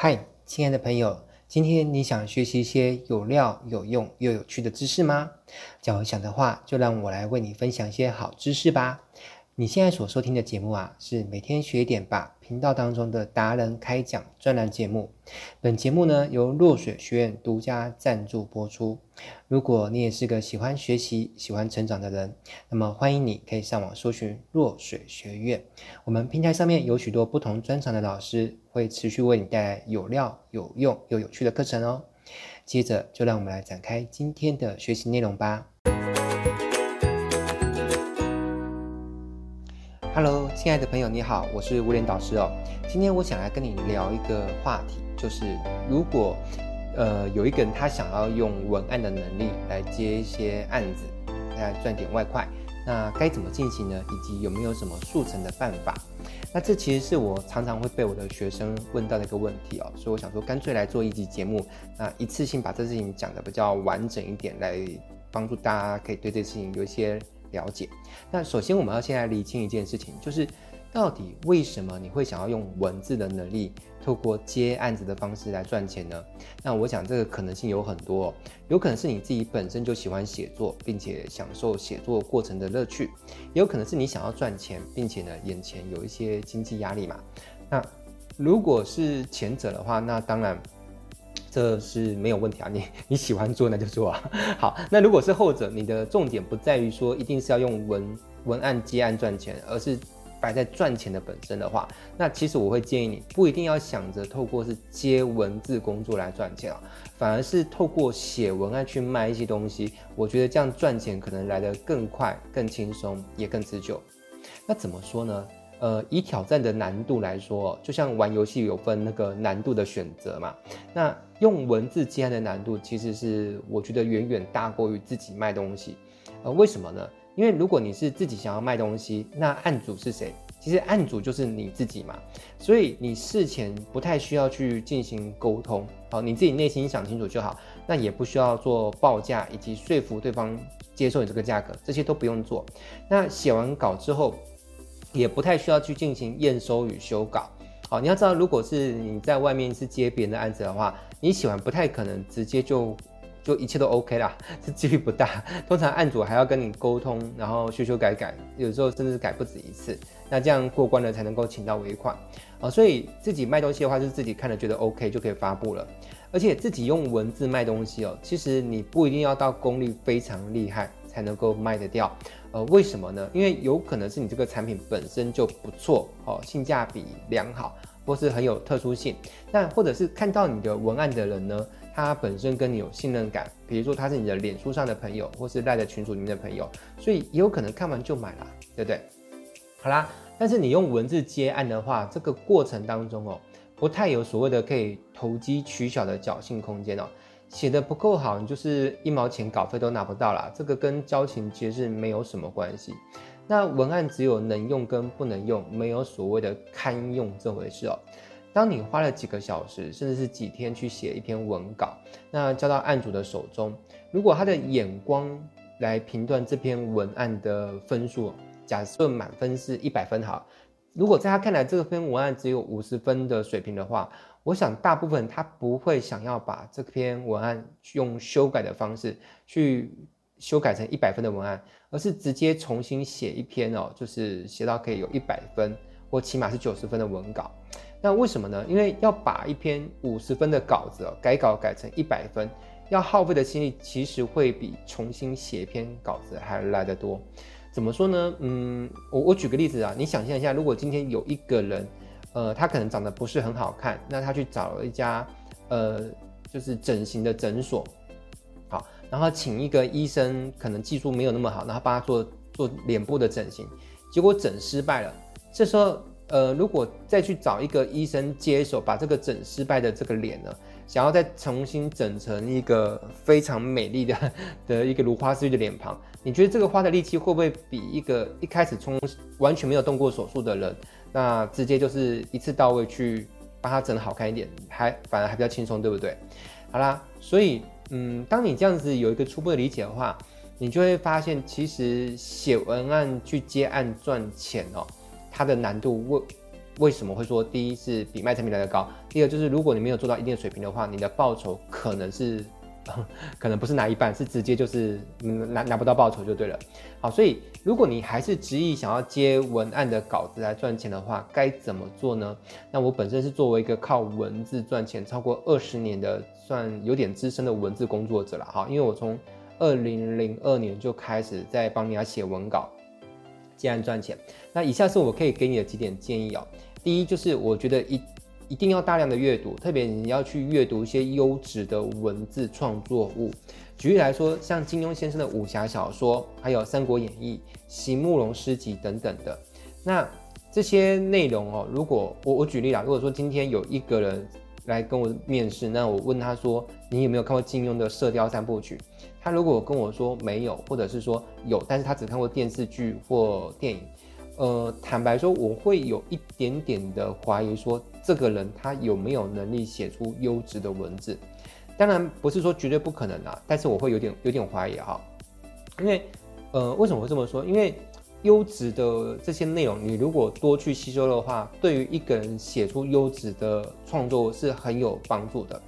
嗨，亲爱的朋友，今天你想学习一些有料、有用又有趣的知识吗？假如想的话，就让我来为你分享一些好知识吧。你现在所收听的节目啊，是每天学一点吧频道当中的达人开讲专栏节目。本节目呢，由落水学院独家赞助播出。如果你也是个喜欢学习、喜欢成长的人，那么欢迎你可以上网搜寻落水学院。我们平台上面有许多不同专长的老师，会持续为你带来有料、有用又有趣的课程哦。接着，就让我们来展开今天的学习内容吧。Hello，亲爱的朋友，你好，我是威廉导师哦。今天我想来跟你聊一个话题，就是如果呃有一个人他想要用文案的能力来接一些案子，来赚点外快，那该怎么进行呢？以及有没有什么速成的办法？那这其实是我常常会被我的学生问到的一个问题哦。所以我想说，干脆来做一集节目，那一次性把这事情讲得比较完整一点，来帮助大家可以对这事情有一些。了解，那首先我们要先来理清一件事情，就是到底为什么你会想要用文字的能力，透过接案子的方式来赚钱呢？那我想这个可能性有很多，有可能是你自己本身就喜欢写作，并且享受写作过程的乐趣，也有可能是你想要赚钱，并且呢眼前有一些经济压力嘛。那如果是前者的话，那当然。这是没有问题啊，你 你喜欢做那就做啊。好，那如果是后者，你的重点不在于说一定是要用文文案接案赚钱，而是摆在赚钱的本身的话，那其实我会建议你不一定要想着透过是接文字工作来赚钱啊，反而是透过写文案去卖一些东西，我觉得这样赚钱可能来得更快、更轻松，也更持久。那怎么说呢？呃，以挑战的难度来说，就像玩游戏有分那个难度的选择嘛。那用文字接案的难度，其实是我觉得远远大过于自己卖东西。呃，为什么呢？因为如果你是自己想要卖东西，那案主是谁？其实案主就是你自己嘛。所以你事前不太需要去进行沟通，好，你自己内心想清楚就好。那也不需要做报价以及说服对方接受你这个价格，这些都不用做。那写完稿之后。也不太需要去进行验收与修稿。好，你要知道，如果是你在外面是接别人的案子的话，你写完不太可能直接就就一切都 OK 啦，这几率不大。通常案主还要跟你沟通，然后修修改改，有时候甚至改不止一次。那这样过关了才能够请到尾款啊。所以自己卖东西的话，就是自己看了觉得 OK 就可以发布了。而且自己用文字卖东西哦，其实你不一定要到功力非常厉害才能够卖得掉。呃，为什么呢？因为有可能是你这个产品本身就不错哦，性价比良好，或是很有特殊性。那或者是看到你的文案的人呢，他本身跟你有信任感，比如说他是你的脸书上的朋友，或是赖在群组里面的朋友，所以也有可能看完就买了，对不对？好啦，但是你用文字接案的话，这个过程当中哦，不太有所谓的可以投机取巧的侥幸空间哦。写得不够好，你就是一毛钱稿费都拿不到啦。这个跟交情其实是没有什么关系。那文案只有能用跟不能用，没有所谓的堪用这回事哦。当你花了几个小时，甚至是几天去写一篇文稿，那交到案主的手中，如果他的眼光来评断这篇文案的分数，假设满分是一百分好，如果在他看来这篇文案只有五十分的水平的话，我想，大部分他不会想要把这篇文案用修改的方式去修改成一百分的文案，而是直接重新写一篇哦，就是写到可以有一百分或起码是九十分的文稿。那为什么呢？因为要把一篇五十分的稿子哦改稿改成一百分，要耗费的心力其实会比重新写一篇稿子还来得多。怎么说呢？嗯，我我举个例子啊，你想象一下，如果今天有一个人。呃，他可能长得不是很好看，那他去找了一家，呃，就是整形的诊所，好，然后请一个医生，可能技术没有那么好，然后帮他做做脸部的整形，结果整失败了。这时候，呃，如果再去找一个医生接手，把这个整失败的这个脸呢，想要再重新整成一个非常美丽的 的一个如花似玉的脸庞，你觉得这个花的力气会不会比一个一开始从完全没有动过手术的人？那直接就是一次到位去把它整好看一点，还反而还比较轻松，对不对？好啦，所以嗯，当你这样子有一个初步的理解的话，你就会发现，其实写文案去接案赚钱哦，它的难度为为什么会说第一是比卖产品来的高？第二就是如果你没有做到一定的水平的话，你的报酬可能是。可能不是拿一半，是直接就是拿拿不到报酬就对了。好，所以如果你还是执意想要接文案的稿子来赚钱的话，该怎么做呢？那我本身是作为一个靠文字赚钱超过二十年的，算有点资深的文字工作者了哈。因为我从二零零二年就开始在帮人家写文稿，既然赚钱。那以下是我可以给你的几点建议哦。第一就是我觉得一。一定要大量的阅读，特别你要去阅读一些优质的文字创作物。举例来说，像金庸先生的武侠小说，还有《三国演义》、席慕容诗集等等的。那这些内容哦，如果我我举例啦，如果说今天有一个人来跟我面试，那我问他说，你有没有看过金庸的《射雕三部曲》？他如果跟我说没有，或者是说有，但是他只看过电视剧或电影。呃，坦白说，我会有一点点的怀疑，说这个人他有没有能力写出优质的文字？当然不是说绝对不可能啊，但是我会有点有点怀疑哈。因为，呃，为什么会这么说？因为优质的这些内容，你如果多去吸收的话，对于一个人写出优质的创作是很有帮助的。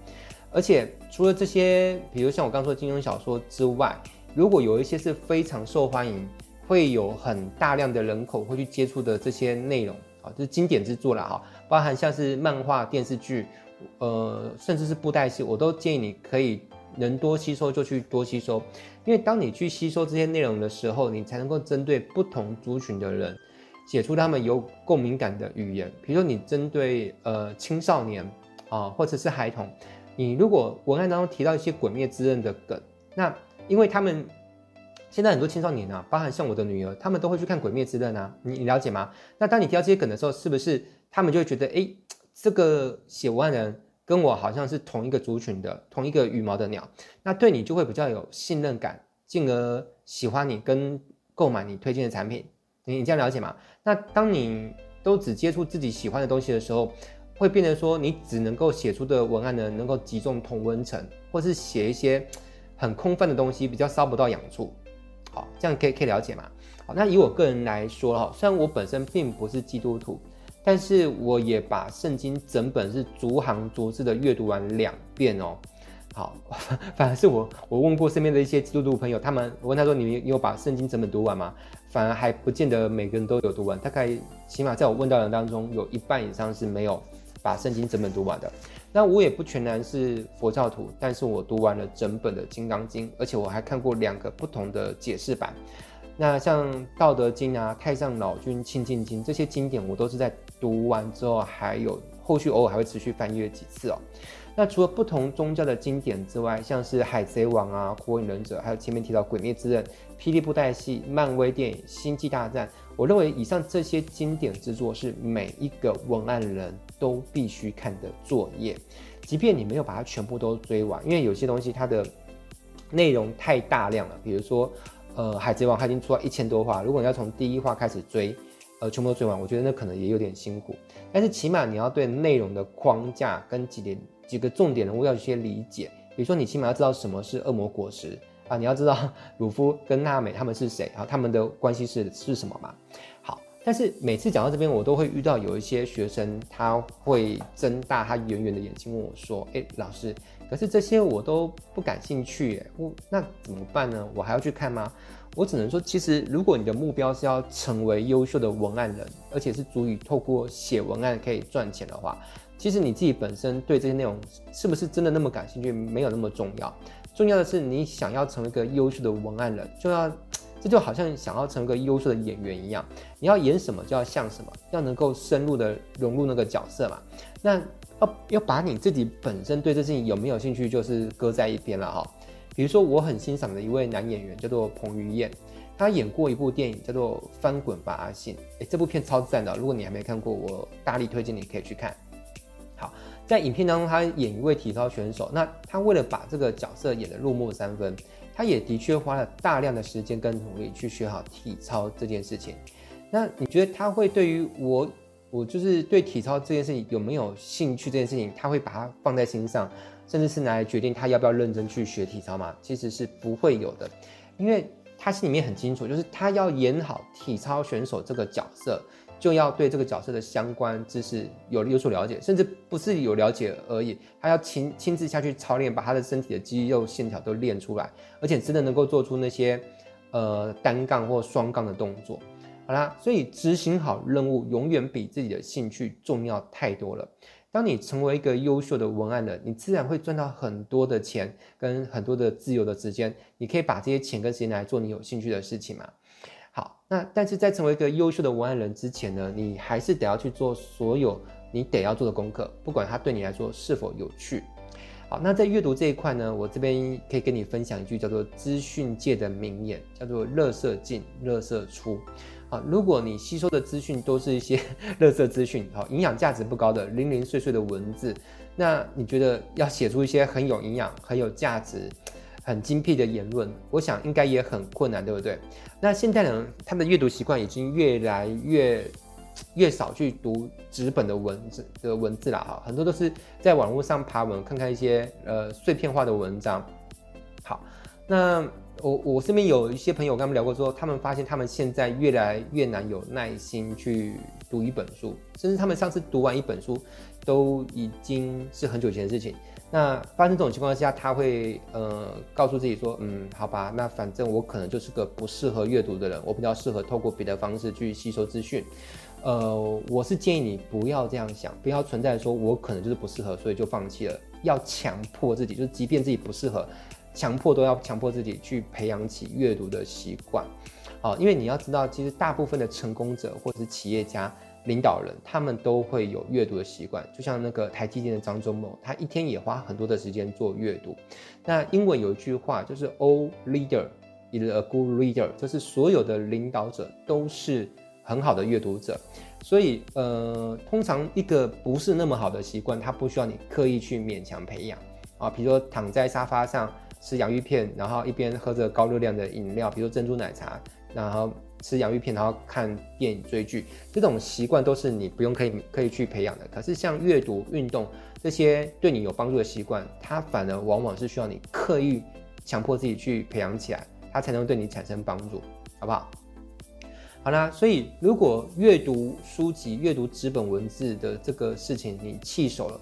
而且除了这些，比如像我刚说的金庸小说之外，如果有一些是非常受欢迎。会有很大量的人口会去接触的这些内容啊，就是经典之作了哈，包含像是漫画、电视剧，呃，甚至是布袋戏，我都建议你可以能多吸收就去多吸收，因为当你去吸收这些内容的时候，你才能够针对不同族群的人，写出他们有共鸣感的语言。比如说你针对呃青少年啊，或者是孩童，你如果文案当中提到一些《鬼灭之刃》的梗，那因为他们。现在很多青少年啊，包含像我的女儿，他们都会去看《鬼灭之刃》啊，你你了解吗？那当你提到这些梗的时候，是不是他们就会觉得，哎，这个写文案人跟我好像是同一个族群的，同一个羽毛的鸟，那对你就会比较有信任感，进而喜欢你跟购买你推荐的产品。你你这样了解吗？那当你都只接触自己喜欢的东西的时候，会变成说你只能够写出的文案呢，能够集中同温层，或是写一些很空泛的东西，比较烧不到痒处。好，这样可以可以了解吗？好，那以我个人来说哈，虽然我本身并不是基督徒，但是我也把圣经整本是逐行逐字的阅读完两遍哦。好，反而是我我问过身边的一些基督徒朋友，他们我问他说，你们有把圣经整本读完吗？反而还不见得每个人都有读完，大概起码在我问到人当中，有一半以上是没有把圣经整本读完的。那我也不全然是佛教徒，但是我读完了整本的《金刚经》，而且我还看过两个不同的解释版。那像《道德经》啊、《太上老君清净经》这些经典，我都是在读完之后，还有后续偶尔还会持续翻阅几次哦。那除了不同宗教的经典之外，像是《海贼王》啊、《火影忍者》，还有前面提到《鬼灭之刃》、《霹雳布袋戏》、漫威电影《星际大战》。我认为以上这些经典之作是每一个文案人都必须看的作业，即便你没有把它全部都追完，因为有些东西它的内容太大量了。比如说，呃，《海贼王》它已经出了一千多话，如果你要从第一话开始追，呃，全部都追完，我觉得那可能也有点辛苦。但是起码你要对内容的框架跟几点几个重点人物要有些理解，比如说你起码要知道什么是恶魔果实。啊，你要知道鲁夫跟娜美他们是谁然啊？他们的关系是是什么嘛？好，但是每次讲到这边，我都会遇到有一些学生，他会睁大他圆圆的眼睛问我说：“哎，老师，可是这些我都不感兴趣，哎，我那怎么办呢？我还要去看吗？”我只能说，其实如果你的目标是要成为优秀的文案人，而且是足以透过写文案可以赚钱的话，其实你自己本身对这些内容是不是真的那么感兴趣，没有那么重要。重要的是，你想要成为一个优秀的文案人，就要，这就好像想要成个优秀的演员一样，你要演什么就要像什么，要能够深入的融入那个角色嘛。那要要把你自己本身对这事情有没有兴趣，就是搁在一边了哈。比如说，我很欣赏的一位男演员叫做彭于晏，他演过一部电影叫做《翻滚吧，阿信》，哎，这部片超赞的，如果你还没看过，我大力推荐你可以去看。在影片当中，他演一位体操选手。那他为了把这个角色演得入木三分，他也的确花了大量的时间跟努力去学好体操这件事情。那你觉得他会对于我，我就是对体操这件事情有没有兴趣？这件事情他会把它放在心上，甚至是拿来决定他要不要认真去学体操吗？其实是不会有的，因为他心里面很清楚，就是他要演好体操选手这个角色。就要对这个角色的相关知识有有所了解，甚至不是有了解而已，他要亲亲自下去操练，把他的身体的肌肉线条都练出来，而且真的能够做出那些呃单杠或双杠的动作。好啦，所以执行好任务永远比自己的兴趣重要太多了。当你成为一个优秀的文案人，你自然会赚到很多的钱跟很多的自由的时间，你可以把这些钱跟时间来做你有兴趣的事情嘛。好，那但是在成为一个优秀的文案人之前呢，你还是得要去做所有你得要做的功课，不管它对你来说是否有趣。好，那在阅读这一块呢，我这边可以跟你分享一句叫做资讯界的名言，叫做“垃圾进，垃圾出”。啊，如果你吸收的资讯都是一些 垃圾资讯，好，营养价值不高的零零碎碎的文字，那你觉得要写出一些很有营养、很有价值、很精辟的言论，我想应该也很困难，对不对？那现在呢他们的阅读习惯已经越来越越少去读纸本的文字的文字了，哈，很多都是在网络上爬文，看看一些呃碎片化的文章。好，那。我我身边有一些朋友跟他们聊过，说他们发现他们现在越来越难有耐心去读一本书，甚至他们上次读完一本书，都已经是很久以前的事情。那发生这种情况下，他会呃告诉自己说，嗯，好吧，那反正我可能就是个不适合阅读的人，我比较适合透过别的方式去吸收资讯。呃，我是建议你不要这样想，不要存在说我可能就是不适合，所以就放弃了。要强迫自己，就是即便自己不适合。强迫都要强迫自己去培养起阅读的习惯，啊，因为你要知道，其实大部分的成功者或者是企业家、领导人，他们都会有阅读的习惯。就像那个台积电的张忠谋，他一天也花很多的时间做阅读。那英文有一句话，就是 “All leader is a good reader”，就是所有的领导者都是很好的阅读者。所以，呃，通常一个不是那么好的习惯，他不需要你刻意去勉强培养啊。比如说躺在沙发上。吃洋芋片，然后一边喝着高热量的饮料，比如珍珠奶茶，然后吃洋芋片，然后看电影追剧，这种习惯都是你不用可以可以去培养的。可是像阅读、运动这些对你有帮助的习惯，它反而往往是需要你刻意强迫自己去培养起来，它才能对你产生帮助，好不好？好啦，所以如果阅读书籍、阅读纸本文字的这个事情你弃守了。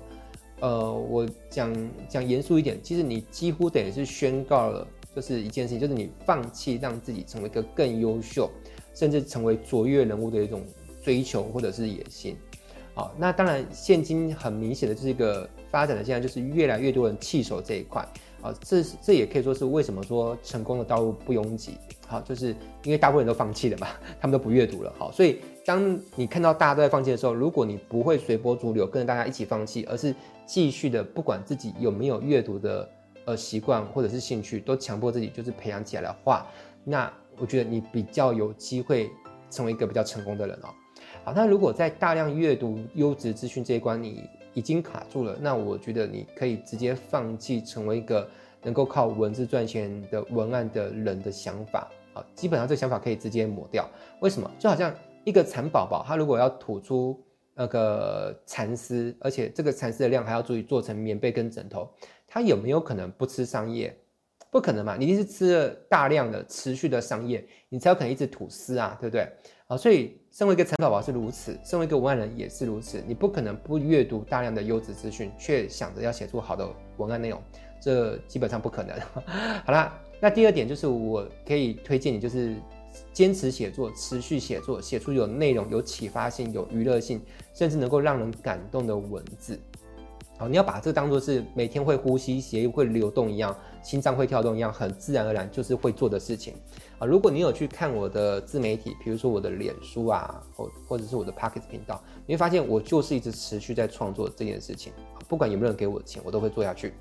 呃，我讲讲严肃一点，其实你几乎等于是宣告了，就是一件事情，就是你放弃让自己成为一个更优秀，甚至成为卓越人物的一种追求或者是野心。好，那当然，现今很明显的就是一个发展的现象，就是越来越多人弃守这一块。啊，这这也可以说是为什么说成功的道路不拥挤。好，就是因为大部分人都放弃了嘛，他们都不阅读了。好，所以当你看到大家都在放弃的时候，如果你不会随波逐流，跟着大家一起放弃，而是继续的，不管自己有没有阅读的呃习惯或者是兴趣，都强迫自己就是培养起来的话，那我觉得你比较有机会成为一个比较成功的人哦。好，那如果在大量阅读优质资讯这一关你已经卡住了，那我觉得你可以直接放弃成为一个能够靠文字赚钱的文案的人的想法啊，基本上这个想法可以直接抹掉。为什么？就好像一个蚕宝宝，它如果要吐出。那个蚕丝，而且这个蚕丝的量还要足以做成棉被跟枕头，它有没有可能不吃桑叶？不可能嘛，你一定是吃了大量的持续的桑叶，你才有可能一直吐丝啊，对不对？啊，所以身为一个蚕宝宝是如此，身为一个文案人也是如此，你不可能不阅读大量的优质资讯，却想着要写出好的文案内容，这基本上不可能。好啦，那第二点就是我可以推荐你，就是。坚持写作，持续写作，写出有内容、有启发性、有娱乐性，甚至能够让人感动的文字。好，你要把这当做是每天会呼吸、血液会流动一样，心脏会跳动一样，很自然而然就是会做的事情。啊，如果你有去看我的自媒体，比如说我的脸书啊，或或者是我的 Podcast 频道，你会发现我就是一直持续在创作这件事情。不管有没有人给我钱，我都会做下去。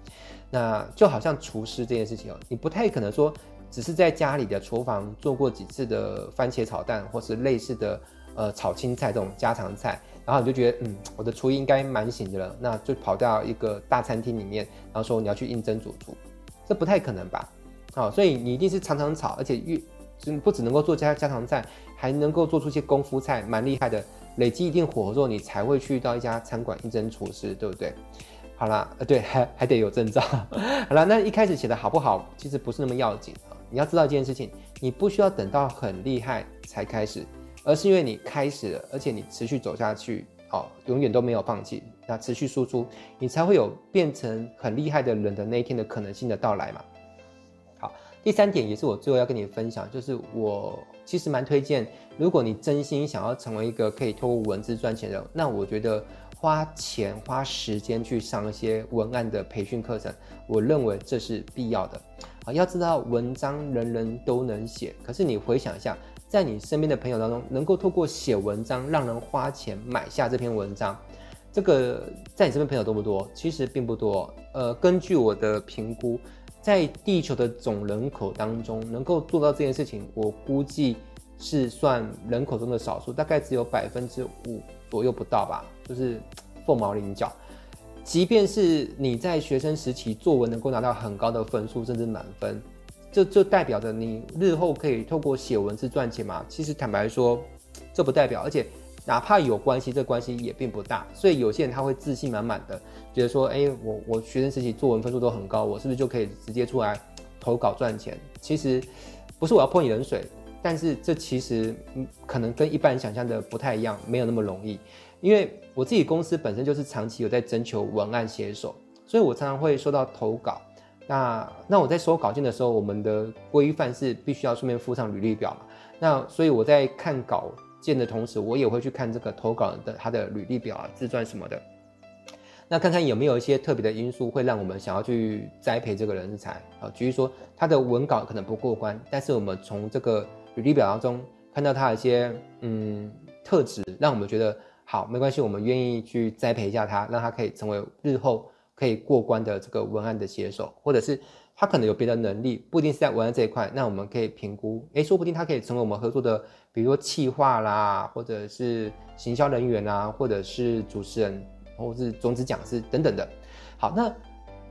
那就好像厨师这件事情哦，你不太可能说。只是在家里的厨房做过几次的番茄炒蛋，或是类似的呃炒青菜这种家常菜，然后你就觉得嗯，我的厨艺应该蛮行的了，那就跑到一个大餐厅里面，然后说你要去应征主厨，这不太可能吧？好，所以你一定是常常炒，而且越不只能够做家家常菜，还能够做出一些功夫菜，蛮厉害的，累积一定火候之后，你才会去到一家餐馆应征厨师，对不对？好啦，呃，对，还还得有证照。好啦，那一开始写的好不好，其实不是那么要紧。你要知道一件事情，你不需要等到很厉害才开始，而是因为你开始了，而且你持续走下去，哦，永远都没有放弃，那持续输出，你才会有变成很厉害的人的那一天的可能性的到来嘛。好，第三点也是我最后要跟你分享，就是我其实蛮推荐，如果你真心想要成为一个可以透过文字赚钱的人，那我觉得花钱花时间去上一些文案的培训课程，我认为这是必要的。啊，要知道文章人人都能写，可是你回想一下。在你身边的朋友当中，能够透过写文章让人花钱买下这篇文章，这个在你身边朋友多不多？其实并不多。呃，根据我的评估，在地球的总人口当中，能够做到这件事情，我估计是算人口中的少数，大概只有百分之五左右不到吧，就是凤毛麟角。即便是你在学生时期作文能够拿到很高的分数，甚至满分。这就代表着你日后可以透过写文字赚钱嘛？其实坦白说，这不代表，而且哪怕有关系，这关系也并不大。所以有些人他会自信满满的，觉得说，哎，我我学生时期作文分数都很高，我是不是就可以直接出来投稿赚钱？其实不是我要泼你冷水，但是这其实可能跟一般人想象的不太一样，没有那么容易。因为我自己公司本身就是长期有在征求文案写手，所以我常常会收到投稿。那那我在收稿件的时候，我们的规范是必须要顺便附上履历表嘛。那所以我在看稿件的同时，我也会去看这个投稿的他的履历表啊、自传什么的。那看看有没有一些特别的因素会让我们想要去栽培这个人才啊。举例说，他的文稿可能不过关，但是我们从这个履历表当中看到他的一些嗯特质，让我们觉得好，没关系，我们愿意去栽培一下他，让他可以成为日后。可以过关的这个文案的写手，或者是他可能有别的能力，不一定是在文案这一块，那我们可以评估，诶，说不定他可以成为我们合作的，比如说企划啦，或者是行销人员啦，或者是主持人，或者是种子讲师等等的。好，那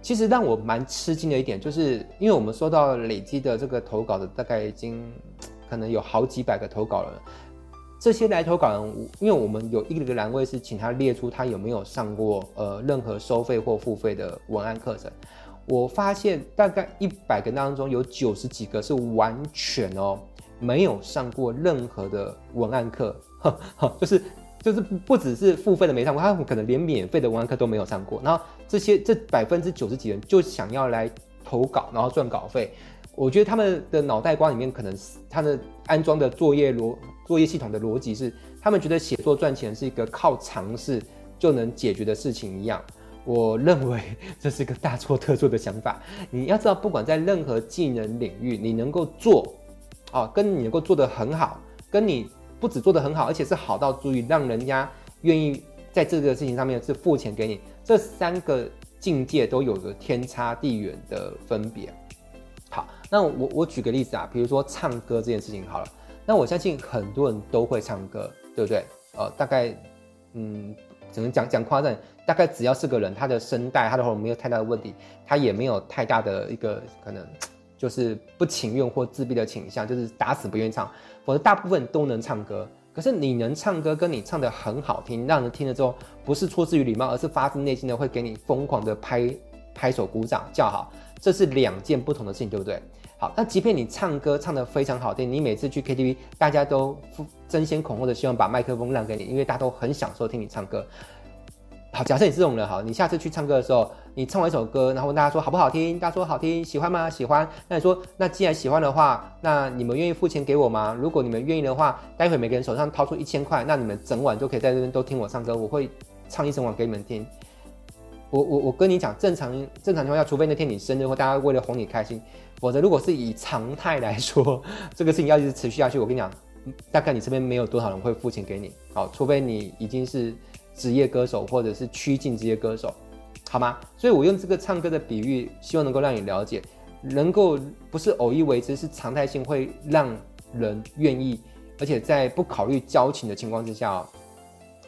其实让我蛮吃惊的一点，就是因为我们收到累积的这个投稿的，大概已经 可能有好几百个投稿了。这些来投稿人，因为我们有一个栏位是请他列出他有没有上过呃任何收费或付费的文案课程。我发现大概一百个当中有九十几个是完全哦没有上过任何的文案课，就是就是不只是付费的没上过，他们可能连免费的文案课都没有上过。然后这些这百分之九十几人就想要来投稿，然后赚稿费。我觉得他们的脑袋瓜里面可能是他的安装的作业逻作业系统的逻辑是，他们觉得写作赚钱是一个靠尝试就能解决的事情一样。我认为这是个大错特错的想法。你要知道，不管在任何技能领域，你能够做，啊，跟你能够做得很好，跟你不止做得很好，而且是好到足以让人家愿意在这个事情上面是付钱给你，这三个境界都有着天差地远的分别。好，那我我举个例子啊，比如说唱歌这件事情好了，那我相信很多人都会唱歌，对不对？呃，大概，嗯，只能讲讲夸张，大概只要是个人，他的声带、他的喉咙没有太大的问题，他也没有太大的一个可能，就是不情愿或自闭的倾向，就是打死不愿意唱，否则大部分都能唱歌。可是你能唱歌，跟你唱得很好听，让人听了之后不是出自于礼貌，而是发自内心的会给你疯狂的拍拍手鼓掌叫好。这是两件不同的事情，对不对？好，那即便你唱歌唱得非常好听，你每次去 KTV，大家都争先恐后的希望把麦克风让给你，因为大家都很享受听你唱歌。好，假设你是这种人，好，你下次去唱歌的时候，你唱完一首歌，然后问大家说好不好听？大家说好听，喜欢吗？喜欢。那你说，那既然喜欢的话，那你们愿意付钱给我吗？如果你们愿意的话，待会每个人手上掏出一千块，那你们整晚就可以在这边都听我唱歌，我会唱一整晚给你们听。我我我跟你讲，正常正常情况下，除非那天你生日或大家为了哄你开心，否则如果是以常态来说，这个事情要一直持续下去，我跟你讲，大概你身边没有多少人会付钱给你，好，除非你已经是职业歌手或者是趋近职业歌手，好吗？所以我用这个唱歌的比喻，希望能够让你了解，能够不是偶一为之，是常态性会让人愿意，而且在不考虑交情的情况之下，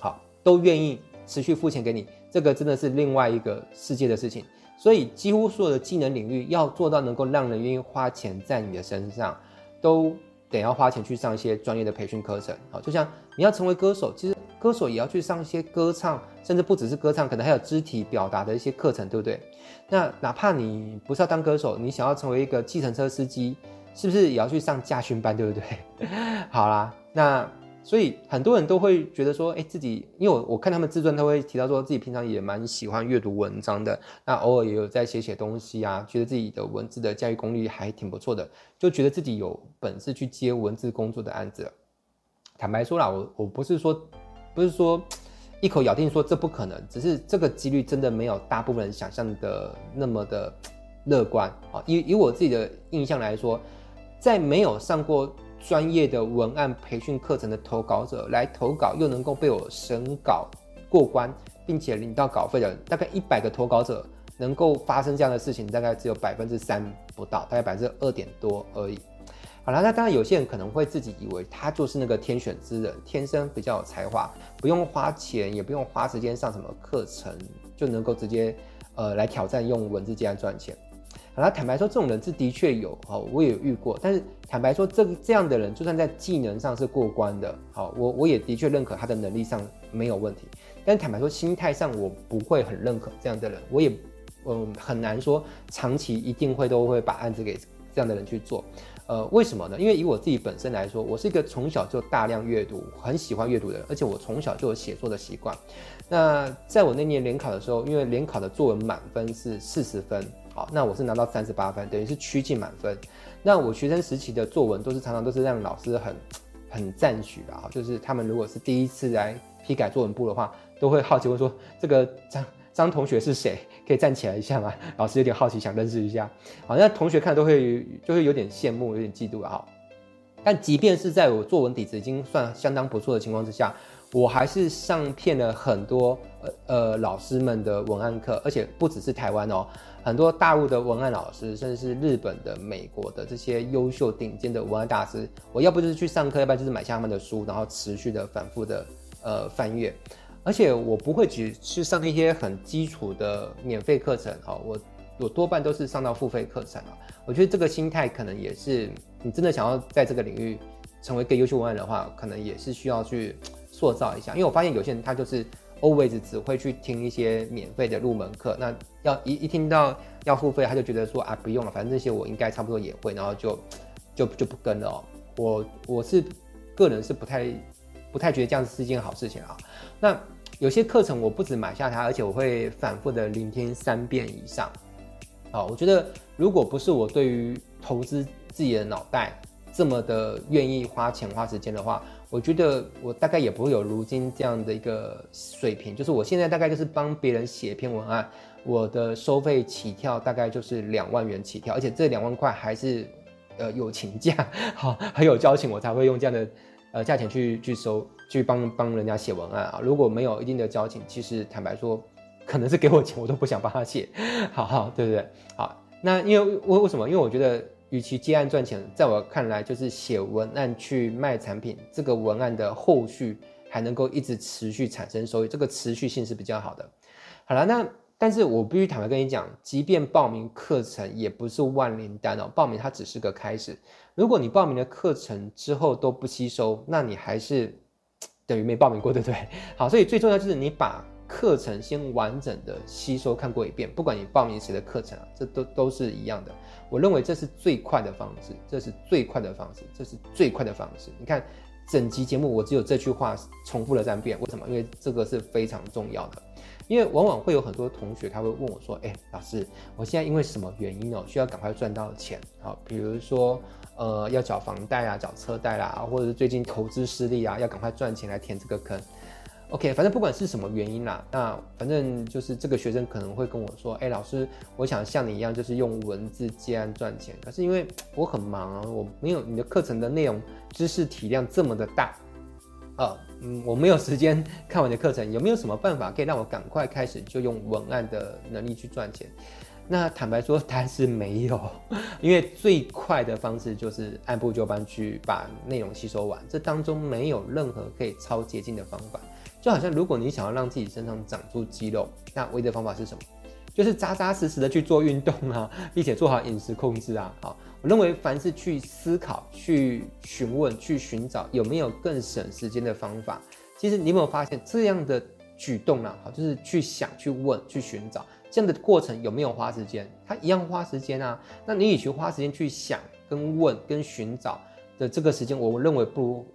好，都愿意持续付钱给你。这个真的是另外一个世界的事情，所以几乎所有的技能领域要做到能够让人愿意花钱在你的身上，都得要花钱去上一些专业的培训课程。好，就像你要成为歌手，其实歌手也要去上一些歌唱，甚至不只是歌唱，可能还有肢体表达的一些课程，对不对？那哪怕你不是要当歌手，你想要成为一个计程车司机，是不是也要去上驾训班，对不对？好啦，那所以很多人都会觉得说，哎，自己因为我我看他们自传都会提到说自己平常也蛮喜欢阅读文章的，那偶尔也有在写写东西啊，觉得自己的文字的驾驭功力还挺不错的，就觉得自己有本事去接文字工作的案子。坦白说啦，我我不是说不是说一口咬定说这不可能，只是这个几率真的没有大部分人想象的那么的乐观啊。以以我自己的印象来说，在没有上过。专业的文案培训课程的投稿者来投稿，又能够被我审稿过关，并且领到稿费的，大概一百个投稿者能够发生这样的事情，大概只有百分之三不到，大概百分之二点多而已。好了，那当然有些人可能会自己以为他就是那个天选之人，天生比较有才华，不用花钱，也不用花时间上什么课程，就能够直接呃来挑战用文字接案赚钱。然后坦白说，这种人是的确有，好，我也有遇过。但是坦白说，这这样的人，就算在技能上是过关的，好，我我也的确认可他的能力上没有问题。但坦白说，心态上我不会很认可这样的人，我也嗯很难说长期一定会都会把案子给这样的人去做。呃，为什么呢？因为以我自己本身来说，我是一个从小就大量阅读、很喜欢阅读的人，而且我从小就有写作的习惯。那在我那年联考的时候，因为联考的作文满分是四十分。好，那我是拿到三十八分，等于是趋近满分。那我学生时期的作文都是常常都是让老师很很赞许的啊，就是他们如果是第一次来批改作文部的话，都会好奇问说：“这个张张同学是谁？可以站起来一下吗？”老师有点好奇，想认识一下。好，那同学看都会就会有点羡慕，有点嫉妒啊。但即便是在我作文底子已经算相当不错的情况之下，我还是上骗了很多呃呃老师们的文案课，而且不只是台湾哦。很多大陆的文案老师，甚至是日本的、美国的这些优秀顶尖的文案大师，我要不就是去上课，要不然就是买下他们的书，然后持续的反复的呃翻阅。而且我不会只去上那些很基础的免费课程哦，我我多半都是上到付费课程啊。我觉得这个心态可能也是你真的想要在这个领域成为一个优秀文案的话，可能也是需要去塑造一下。因为我发现有些人他就是。always 只会去听一些免费的入门课，那要一一听到要付费，他就觉得说啊不用了，反正这些我应该差不多也会，然后就就就不跟了哦。我我是个人是不太不太觉得这样是一件好事情啊。那有些课程我不止买下它，而且我会反复的聆听三遍以上。啊，我觉得如果不是我对于投资自己的脑袋这么的愿意花钱花时间的话。我觉得我大概也不会有如今这样的一个水平，就是我现在大概就是帮别人写一篇文案，我的收费起跳大概就是两万元起跳，而且这两万块还是呃友情价，好，很有交情我才会用这样的呃价钱去去收去帮帮人家写文案啊，如果没有一定的交情，其实坦白说，可能是给我钱我都不想帮他写，好好对不对？好，那因为为为什么？因为我觉得。与其接案赚钱，在我看来就是写文案去卖产品，这个文案的后续还能够一直持续产生收益，这个持续性是比较好的。好了，那但是我必须坦白跟你讲，即便报名课程也不是万灵丹哦，报名它只是个开始。如果你报名的课程之后都不吸收，那你还是等于没报名过，对不对？好，所以最重要就是你把。课程先完整的吸收看过一遍，不管你报名谁的课程啊，这都都是一样的。我认为这是最快的方式，这是最快的方式，这是最快的方式。你看整集节目，我只有这句话重复了三遍，为什么？因为这个是非常重要的。因为往往会有很多同学他会问我说：“哎，老师，我现在因为什么原因哦，需要赶快赚到钱？好，比如说呃要缴房贷啊，缴车贷啦，或者是最近投资失利啊，要赶快赚钱来填这个坑。” OK，反正不管是什么原因啦，那反正就是这个学生可能会跟我说：“哎，老师，我想像你一样，就是用文字接案赚钱。可是因为我很忙啊，我没有你的课程的内容、知识体量这么的大，啊，嗯，我没有时间看完你的课程。有没有什么办法可以让我赶快开始就用文案的能力去赚钱？那坦白说，答案是没有，因为最快的方式就是按部就班去把内容吸收完，这当中没有任何可以超捷径的方法。”就好像如果你想要让自己身上长出肌肉，那唯一的方法是什么？就是扎扎实实的去做运动啊，并且做好饮食控制啊。好，我认为凡是去思考、去询问、去寻找有没有更省时间的方法，其实你有没有发现这样的举动啊？好，就是去想、去问、去寻找这样的过程有没有花时间？它一样花时间啊。那你与其花时间去想、跟问、跟寻找的这个时间，我认为不如。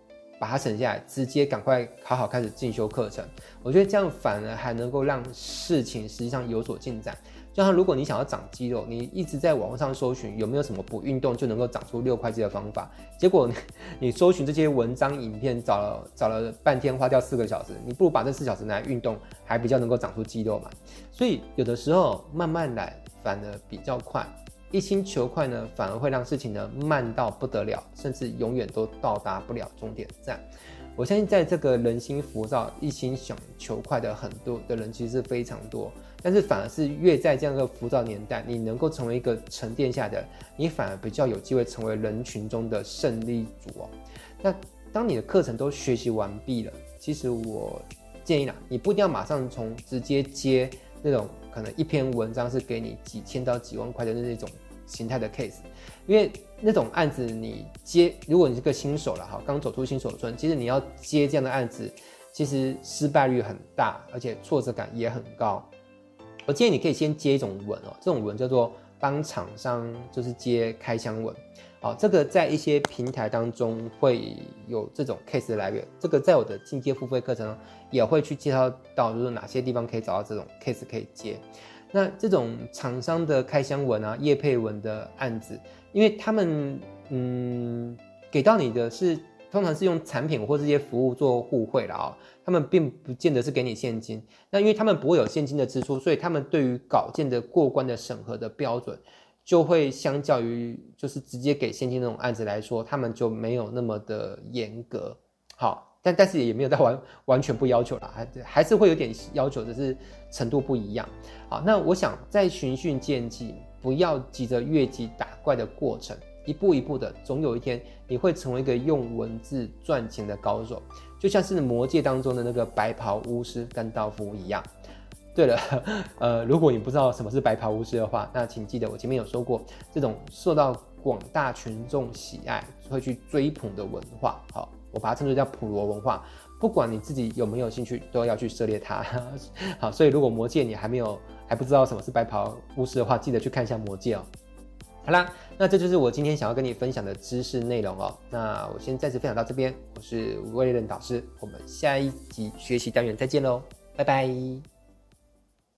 把它省下来，直接赶快好好开始进修课程。我觉得这样反而还能够让事情实际上有所进展。就像如果你想要长肌肉，你一直在网络上搜寻有没有什么不运动就能够长出六块肌的方法，结果你 搜寻这些文章、影片，找了找了半天，花掉四个小时，你不如把这四小时拿来运动，还比较能够长出肌肉嘛。所以有的时候慢慢来反而比较快，一心求快呢，反而会让事情呢慢到不得了，甚至永远都到达不了终点站。我相信在这个人心浮躁、一心想求快的很多的人其实是非常多。但是反而是越在这样一个浮躁年代，你能够成为一个沉淀下的，你反而比较有机会成为人群中的胜利组哦。那当你的课程都学习完毕了，其实我建议啦，你不一定要马上从直接接那种可能一篇文章是给你几千到几万块的那种形态的 case，因为那种案子你接，如果你是个新手了哈，刚走出新手村，其实你要接这样的案子，其实失败率很大，而且挫折感也很高。我建议你可以先接一种文哦，这种文叫做帮厂商就是接开箱文，好，这个在一些平台当中会有这种 case 的来源，这个在我的进阶付费课程也会去介绍到，就是哪些地方可以找到这种 case 可以接。那这种厂商的开箱文啊、业配文的案子，因为他们嗯给到你的是。通常是用产品或这些服务做互惠了啊，他们并不见得是给你现金。那因为他们不会有现金的支出，所以他们对于稿件的过关的审核的标准，就会相较于就是直接给现金那种案子来说，他们就没有那么的严格。好，但但是也没有到完完全不要求了，还还是会有点要求，只是程度不一样。好，那我想在循序渐进，不要急着越级打怪的过程。一步一步的，总有一天你会成为一个用文字赚钱的高手，就像是魔戒当中的那个白袍巫师甘道夫一样。对了，呃，如果你不知道什么是白袍巫师的话，那请记得我前面有说过，这种受到广大群众喜爱、会去追捧的文化，好，我把它称作叫普罗文化。不管你自己有没有兴趣，都要去涉猎它。好，所以如果魔戒你还没有还不知道什么是白袍巫师的话，记得去看一下魔戒哦。好啦，那这就是我今天想要跟你分享的知识内容哦。那我先暂时分享到这边，我是威廉导师，我们下一集学习单元再见喽，拜拜。